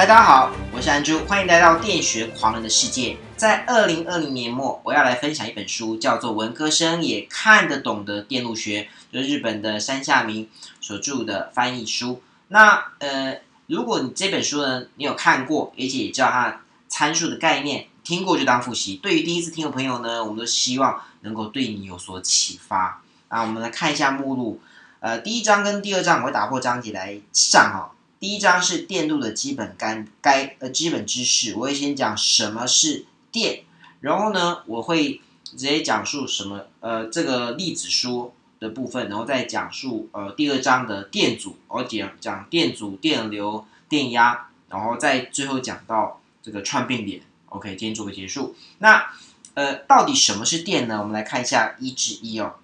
大家好，我是安珠，欢迎来到电学狂人的世界。在二零二零年末，我要来分享一本书，叫做《文科生也看得懂的电路学》，就是日本的山下明所著的翻译书。那呃，如果你这本书呢，你有看过，而且也知道它参数的概念，听过就当复习。对于第一次听的朋友呢，我们都希望能够对你有所启发。那我们来看一下目录，呃，第一章跟第二章我会打破章节来上哈。第一章是电路的基本干该呃基本知识，我会先讲什么是电，然后呢，我会直接讲述什么呃这个粒子说的部分，然后再讲述呃第二章的电阻，我讲讲电阻、电流、电压，然后再最后讲到这个串并联。OK，今天做个结束。那呃到底什么是电呢？我们来看一下一至一哦。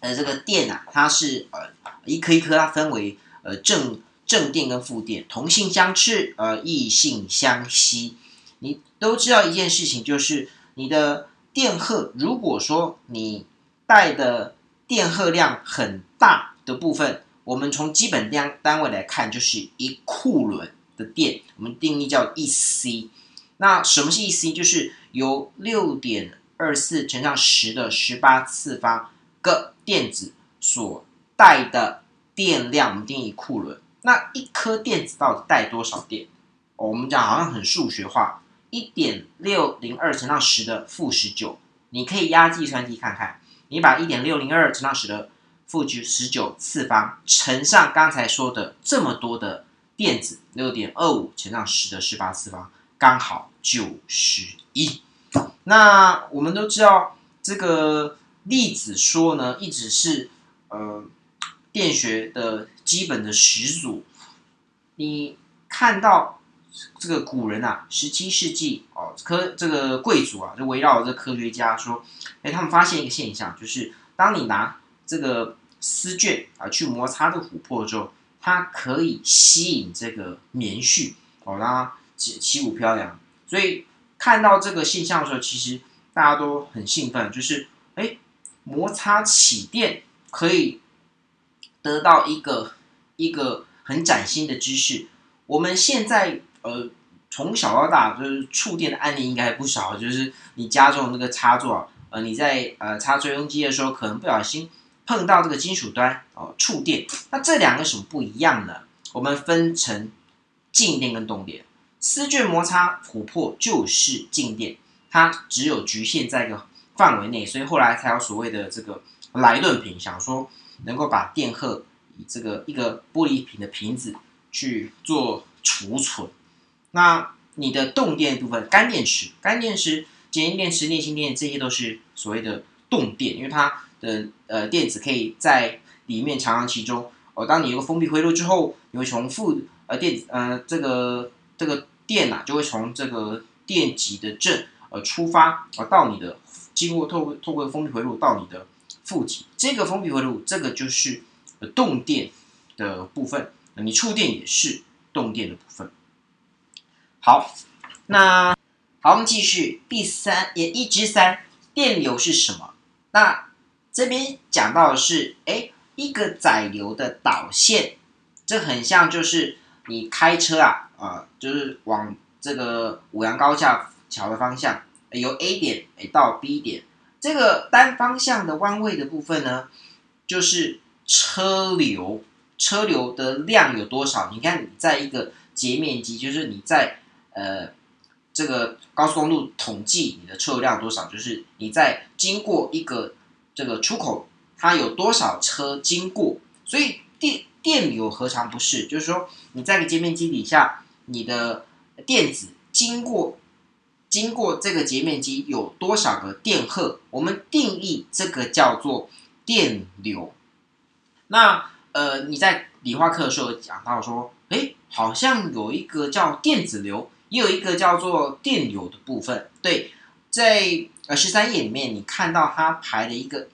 呃，这个电啊，它是呃一颗一颗，它分为呃正正电跟负电，同性相斥，呃异性相吸。你都知道一件事情，就是你的电荷，如果说你带的电荷量很大的部分，我们从基本量单位来看，就是一库仑的电，我们定义叫一 c。那什么是一 c？就是由六点二四乘上十的十八次方个。电子所带的电量，我们定义库仑。那一颗电子到底带多少电？我们讲好像很数学化，一点六零二乘上十的负十九。你可以压计算机看看，你把一点六零二乘上十的负九十九次方乘上刚才说的这么多的电子，六点二五乘上十的十八次方，刚好九十一。那我们都知道这个。粒子说呢，一直是呃电学的基本的始祖。你看到这个古人啊，十七世纪哦，科这个贵族啊，就围绕这科学家说，哎，他们发现一个现象，就是当你拿这个丝绢啊去摩擦这个琥珀之后，它可以吸引这个棉絮哦，让它起起舞飘扬。所以看到这个现象的时候，其实大家都很兴奋，就是哎。摩擦起电可以得到一个一个很崭新的知识。我们现在呃从小到大就是触电的案例应该不少，就是你家中那个插座，呃你在呃插吹风机的时候，可能不小心碰到这个金属端哦触电。那这两个什么不一样呢？我们分成静电跟动电。丝绢摩擦琥珀就是静电，它只有局限在一个。范围内，所以后来才有所谓的这个莱顿瓶，想说能够把电荷以这个一个玻璃瓶的瓶子去做储存。那你的动电部分，干电池、干电池、碱性电池、镍性电，这些都是所谓的动电，因为它的呃电子可以在里面长长其中。哦，当你有个封闭回路之后，你会从负呃电呃这个这个电呐，就会从这个电极的正呃出发啊到你的。经过透过透过封闭回路到你的负极，这个封闭回路，这个就是动电的部分。你触电也是动电的部分。好，那好，我们继续第三也一至三，电流是什么？那这边讲到的是，哎，一个载流的导线，这很像就是你开车啊，啊，就是往这个五羊高架桥的方向。由 A 点诶到 B 点，这个单方向的弯位的部分呢，就是车流，车流的量有多少？你看你在一个截面积，就是你在呃这个高速公路统计你的车流量多少，就是你在经过一个这个出口，它有多少车经过？所以电电流何尝不是？就是说你在个截面积底下，你的电子经过。经过这个截面积有多少个电荷？我们定义这个叫做电流。那呃，你在理化课的时候讲到说，哎，好像有一个叫电子流，也有一个叫做电流的部分。对，在呃十三页里面，你看到它排了一个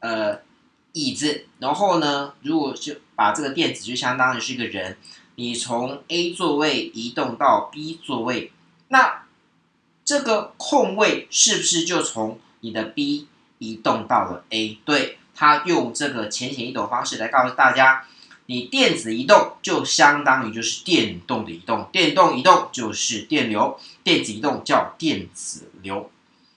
呃椅子，然后呢，如果就把这个电子就相当于是一个人，你从 A 座位移动到 B 座位，那这个空位是不是就从你的 B 移动到了 A？对，他用这个浅显易懂方式来告诉大家，你电子移动就相当于就是电动的移动，电动移动就是电流，电子移动叫电子流。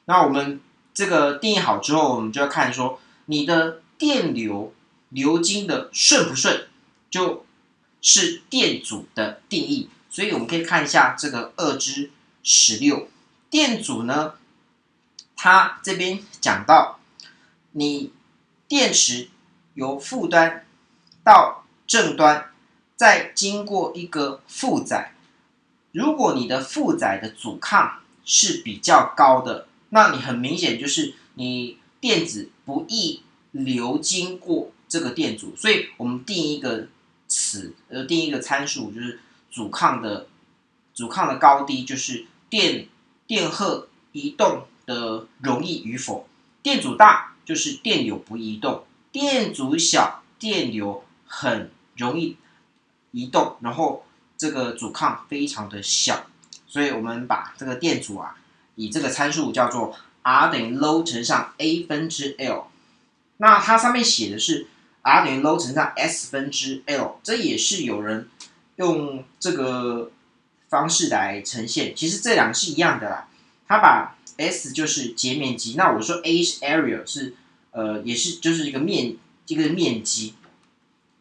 那我们这个定义好之后，我们就要看说你的电流流经的顺不顺，就是电阻的定义。所以我们可以看一下这个二之十六，电阻呢，它这边讲到你电池由负端到正端，再经过一个负载，如果你的负载的阻抗是比较高的。那你很明显就是你电子不易流经过这个电阻，所以我们定一个词，呃，定一个参数，就是阻抗的阻抗的高低，就是电电荷移动的容易与否。电阻大就是电流不移动，电阻小电流很容易移动，然后这个阻抗非常的小，所以我们把这个电阻啊。以这个参数叫做 R 等于 low 乘上 A 分之 L，那它上面写的是 R 等于 low 乘上 S 分之 L，这也是有人用这个方式来呈现。其实这两个是一样的啦，它把 S 就是截面积，那我说 A 是 area 是呃也是就是一个面一个面积，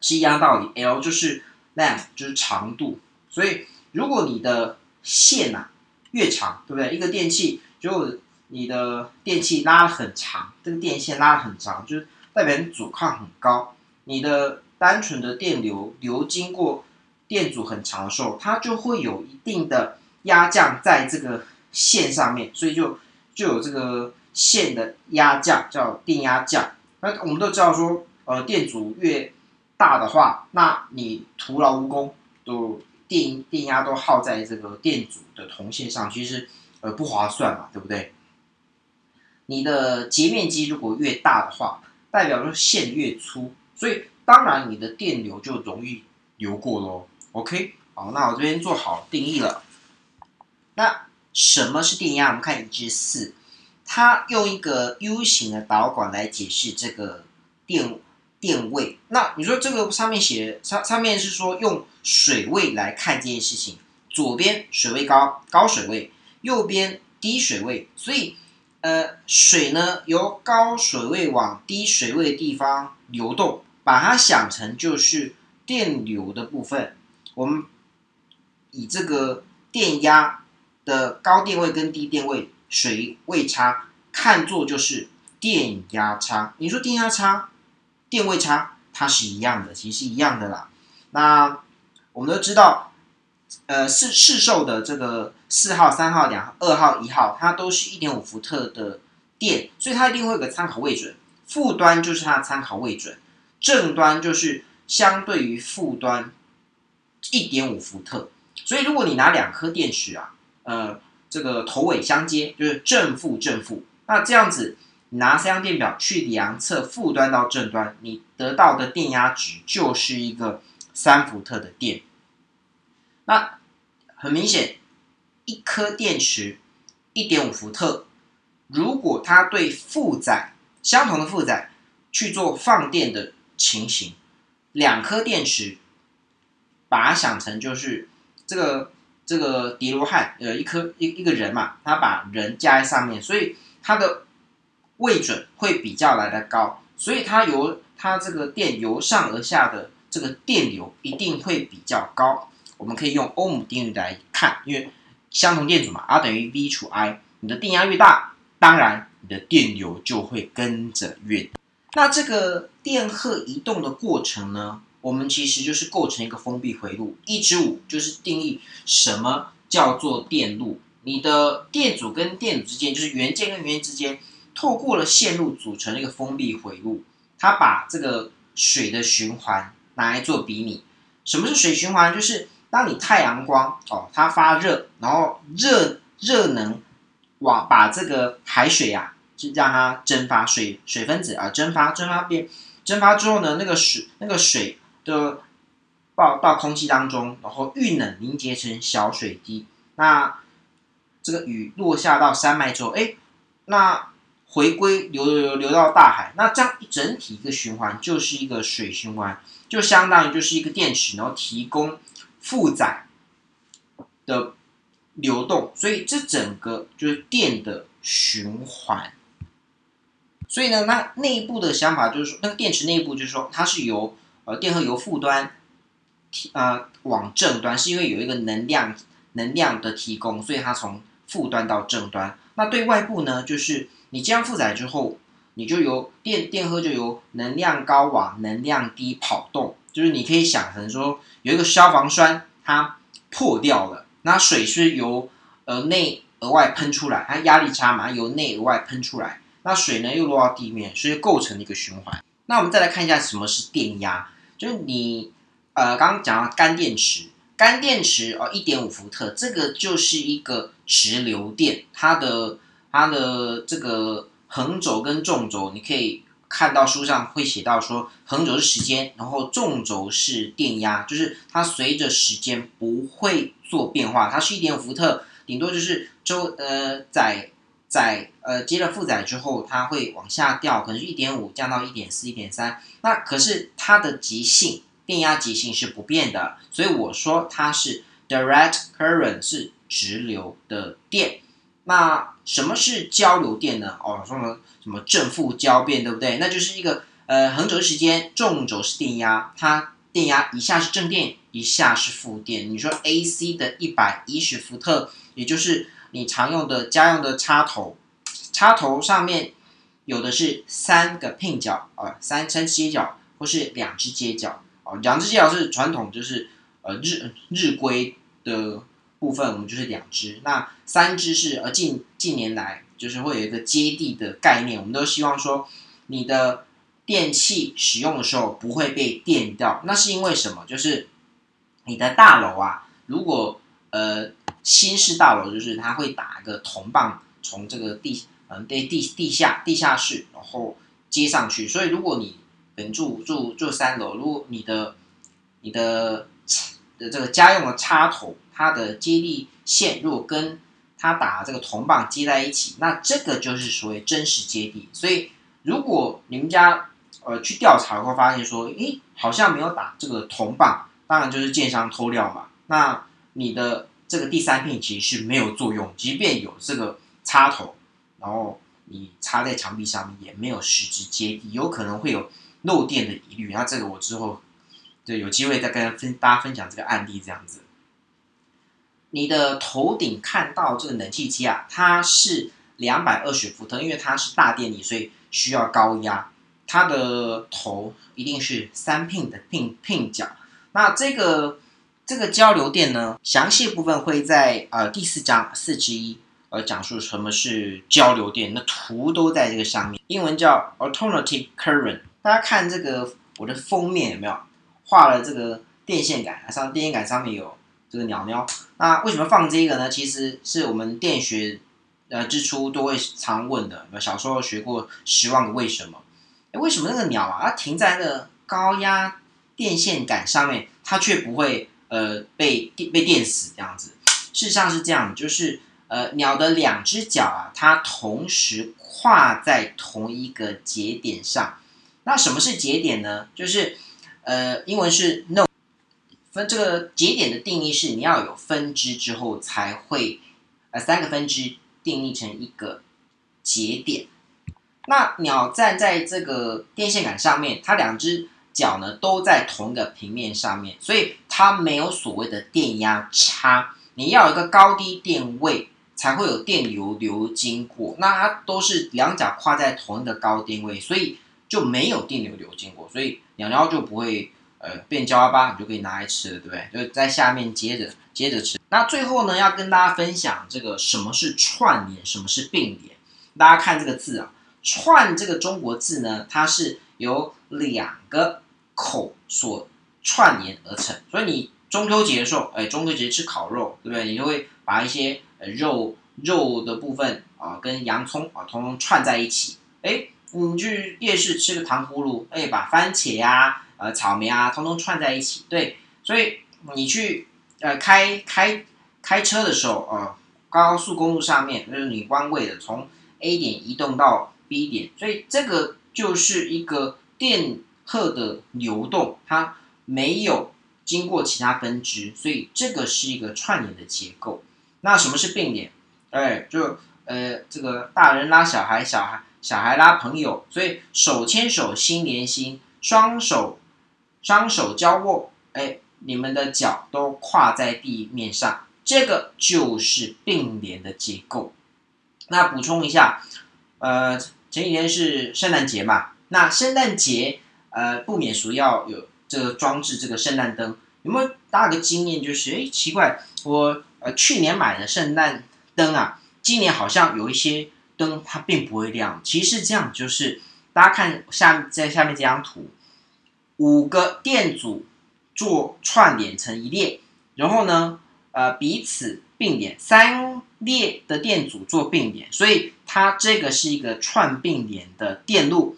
是一样道理。L 就是 length 就是长度，所以如果你的线呐。越长，对不对？一个电器，如果你的电器拉的很长，这个电线拉的很长，就是代表你阻抗很高。你的单纯的电流流经过电阻很长的时候，它就会有一定的压降在这个线上面，所以就就有这个线的压降，叫电压降。那我们都知道说，呃，电阻越大的话，那你徒劳无功，都。电电压都耗在这个电阻的铜线上，其实呃不划算嘛，对不对？你的截面积如果越大的话，代表说线越粗，所以当然你的电流就容易流过喽。OK，好，那我这边做好定义了。那什么是电压？我们看一至四，它用一个 U 型的导管来解释这个电。电位，那你说这个上面写上上面是说用水位来看这件事情，左边水位高高水位，右边低水位，所以呃水呢由高水位往低水位的地方流动，把它想成就是电流的部分，我们以这个电压的高电位跟低电位水位差看作就是电压差，你说电压差？电位差，它是一样的，其实是一样的啦。那我们都知道，呃，市市售的这个四号、三号、两二号、一号，它都是一点五伏特的电，所以它一定会有个参考位准。负端就是它的参考位准，正端就是相对于负端一点五伏特。所以如果你拿两颗电池啊，呃，这个头尾相接，就是正负正负，那这样子你。拿三相电表去量测负端到正端，你得到的电压值就是一个三伏特的电。那很明显，一颗电池一点五伏特，如果它对负载相同的负载去做放电的情形，两颗电池把它想成就是这个这个叠罗汉，呃，一颗一一个人嘛，他把人加在上面，所以它的。位准会比较来的高，所以它由它这个电由上而下的这个电流一定会比较高。我们可以用欧姆定律来看，因为相同电阻嘛，R 等于 V 除 I，你的电压越大，当然你的电流就会跟着越。那这个电荷移动的过程呢，我们其实就是构成一个封闭回路。一至五就是定义什么叫做电路，你的电阻跟电阻之间，就是元件跟元件之间。透过了线路组成一个封闭回路，它把这个水的循环拿来做比拟。什么是水循环？就是当你太阳光哦，它发热，然后热热能往把这个海水呀，就让它蒸发水水分子啊，蒸发蒸发变蒸发之后呢，那个水那个水的爆到空气当中，然后遇冷凝结成小水滴。那这个雨落下到山脉之后，哎，那回归流流流流到大海，那这样一整体一个循环就是一个水循环。就相当于就是一个电池，然后提供负载的流动，所以这整个就是电的循环。所以呢，那内部的想法就是说，那个电池内部就是说，它是由呃电荷由负端提呃往正端，是因为有一个能量能量的提供，所以它从负端到正端。那对外部呢，就是你这样负载之后，你就由电电荷就由能量高往能量低跑动，就是你可以想成说，有一个消防栓它破掉了，那水是由呃内额外喷出来，它压力差嘛，由内额外喷出来。那水呢又落到地面，所以构成一个循环。那我们再来看一下什么是电压，就是你呃刚刚讲到干电池，干电池哦一点五伏特，这个就是一个直流电，它的它的这个横轴跟纵轴，你可以看到书上会写到说，横轴是时间，然后纵轴是电压，就是它随着时间不会做变化，它是一点五伏特，顶多就是周呃在。载呃接了负载之后，它会往下掉，可能是一点五降到一点四、一点三。那可是它的极性电压极性是不变的，所以我说它是 direct current 是直流的电。那什么是交流电呢？哦，说什么什么正负交变，对不对？那就是一个呃横轴时间，纵轴是电压，它电压一下是正电，一下是负电。你说 AC 的一百一十伏特，也就是。你常用的家用的插头，插头上面有的是三个 pin 角啊，三三接角，或是两只接角哦。两只接角是传统，就是呃日日规的部分，我们就是两只。那三只是呃近近年来就是会有一个接地的概念，我们都希望说你的电器使用的时候不会被电掉。那是因为什么？就是你的大楼啊，如果呃。新式大楼就是它会打一个铜棒，从这个地嗯对地地下地下室，然后接上去。所以如果你人住住住三楼，如果你的你的的这个家用的插头，它的接地线如果跟它打这个铜棒接在一起，那这个就是所谓真实接地。所以如果你们家呃去调查会发现说，诶好像没有打这个铜棒，当然就是建商偷料嘛。那你的。这个第三片其实是没有作用，即便有这个插头，然后你插在墙壁上面也没有实质接地，有可能会有漏电的疑虑。那这个我之后对有机会再跟分大家分享这个案例这样子。你的头顶看到这个冷气机啊，它是两百二十伏特，因为它是大电力，所以需要高压，它的头一定是三 pin 的 pin pin 角。那这个。这个交流电呢，详细部分会在呃第四章四之一，呃讲述什么是交流电，那图都在这个上面，英文叫 alternating current。大家看这个我的封面有没有画了这个电线杆，上电线杆上面有这个鸟鸟。那为什么放这个呢？其实是我们电学呃之初都会常问的，小时候学过十万个为什么？哎，为什么那个鸟啊，它停在那个高压电线杆上面，它却不会？呃，被电被电死这样子，事实上是这样，就是呃，鸟的两只脚啊，它同时跨在同一个节点上。那什么是节点呢？就是呃，英文是 no 分这个节点的定义是你要有分支之后才会呃三个分支定义成一个节点。那鸟站在这个电线杆上面，它两只。角呢都在同一个平面上面，所以它没有所谓的电压差。你要有一个高低电位才会有电流流经过，那它都是两脚跨在同一个高电位，所以就没有电流流经过，所以鸟鸟就不会呃变焦巴，你就可以拿来吃了，对不对？就在下面接着接着吃。那最后呢，要跟大家分享这个什么是串联，什么是并联。大家看这个字啊，串这个中国字呢，它是由两个。口所串联而成，所以你中秋节的时候，哎，中秋节吃烤肉，对不对？你就会把一些呃肉肉的部分啊，跟洋葱啊，通通串在一起。哎，你去夜市吃个糖葫芦，哎，把番茄呀、呃草莓啊，通通串在一起。对，所以你去呃开开开车的时候啊，高速公路上面就是你弯位的，从 A 点移动到 B 点，所以这个就是一个电。荷的流动，它没有经过其他分支，所以这个是一个串联的结构。那什么是并联？哎，就呃，这个大人拉小孩，小孩小孩拉朋友，所以手牵手心连心，双手双手交握，哎，你们的脚都跨在地面上，这个就是并联的结构。那补充一下，呃，前几天是圣诞节嘛，那圣诞节呃不免俗要有这个装置这个圣诞灯，有没有大家个经验？就是哎，奇怪，我呃去年买的圣诞灯啊。今年好像有一些灯它并不会亮，其实这样就是大家看下在下面这张图，五个电阻做串联成一列，然后呢，呃彼此并联，三列的电阻做并联，所以它这个是一个串并联的电路。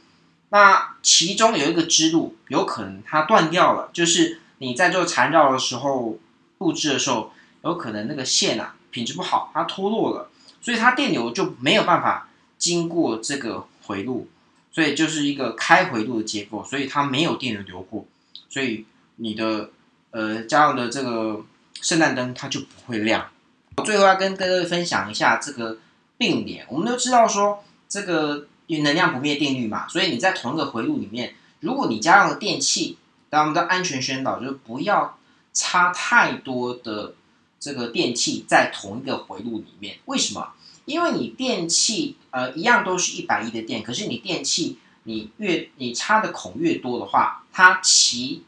那其中有一个支路有可能它断掉了，就是你在做缠绕的时候布置的时候，有可能那个线啊品质不好，它脱落了。所以它电流就没有办法经过这个回路，所以就是一个开回路的结构，所以它没有电流流过，所以你的呃家用的这个圣诞灯它就不会亮。我最后要跟各位分享一下这个并联，我们都知道说这个因能量不灭定律嘛，所以你在同一个回路里面，如果你家用的电器，当我们的安全宣导就是不要插太多的。这个电器在同一个回路里面，为什么？因为你电器呃一样都是一百亿的电，可是你电器你越你插的孔越多的话，它其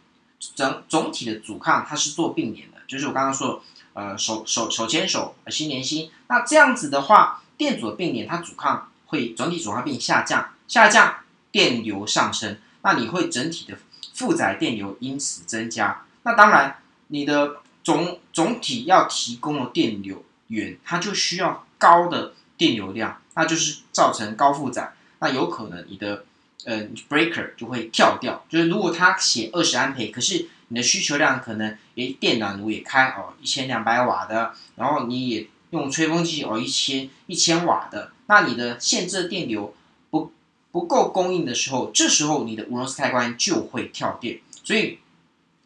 整总体的阻抗它是做并联的，就是我刚刚说呃手手手牵手心连心，那这样子的话，电阻的并联它阻抗会总体阻抗变下降，下降电流上升，那你会整体的负载电流因此增加，那当然你的。总总体要提供的电流源，它就需要高的电流量，那就是造成高负载，那有可能你的呃 breaker 就会跳掉。就是如果它写二十安培，可是你的需求量可能诶电暖炉也开哦一千两百瓦的，然后你也用吹风机哦一千一千瓦的，那你的限制电流不不够供应的时候，这时候你的无熔丝开关就会跳电，所以。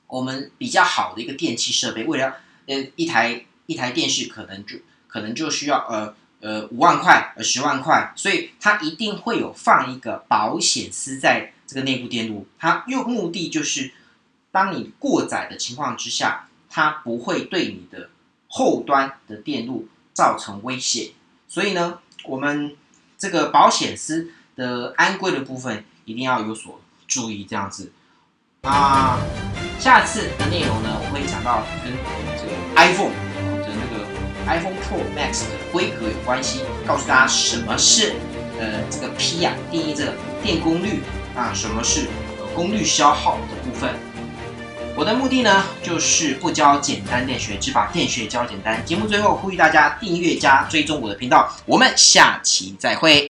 我们比较好的一个电器设备，为了呃一台一台电视可能就可能就需要呃呃五万块呃十万块，所以它一定会有放一个保险丝在这个内部电路，它用目的就是当你过载的情况之下，它不会对你的后端的电路造成威胁，所以呢，我们这个保险丝的安规的部分一定要有所注意，这样子啊。下次的内容呢，我会讲到跟这个 iPhone 的那个 iPhone Pro Max 的规格有关系，告诉大家什么是呃这个 P 啊，定义这个电功率啊，什么是功率消耗的部分。我的目的呢，就是不教简单电学，只把电学教简单。节目最后呼吁大家订阅加追踪我的频道，我们下期再会。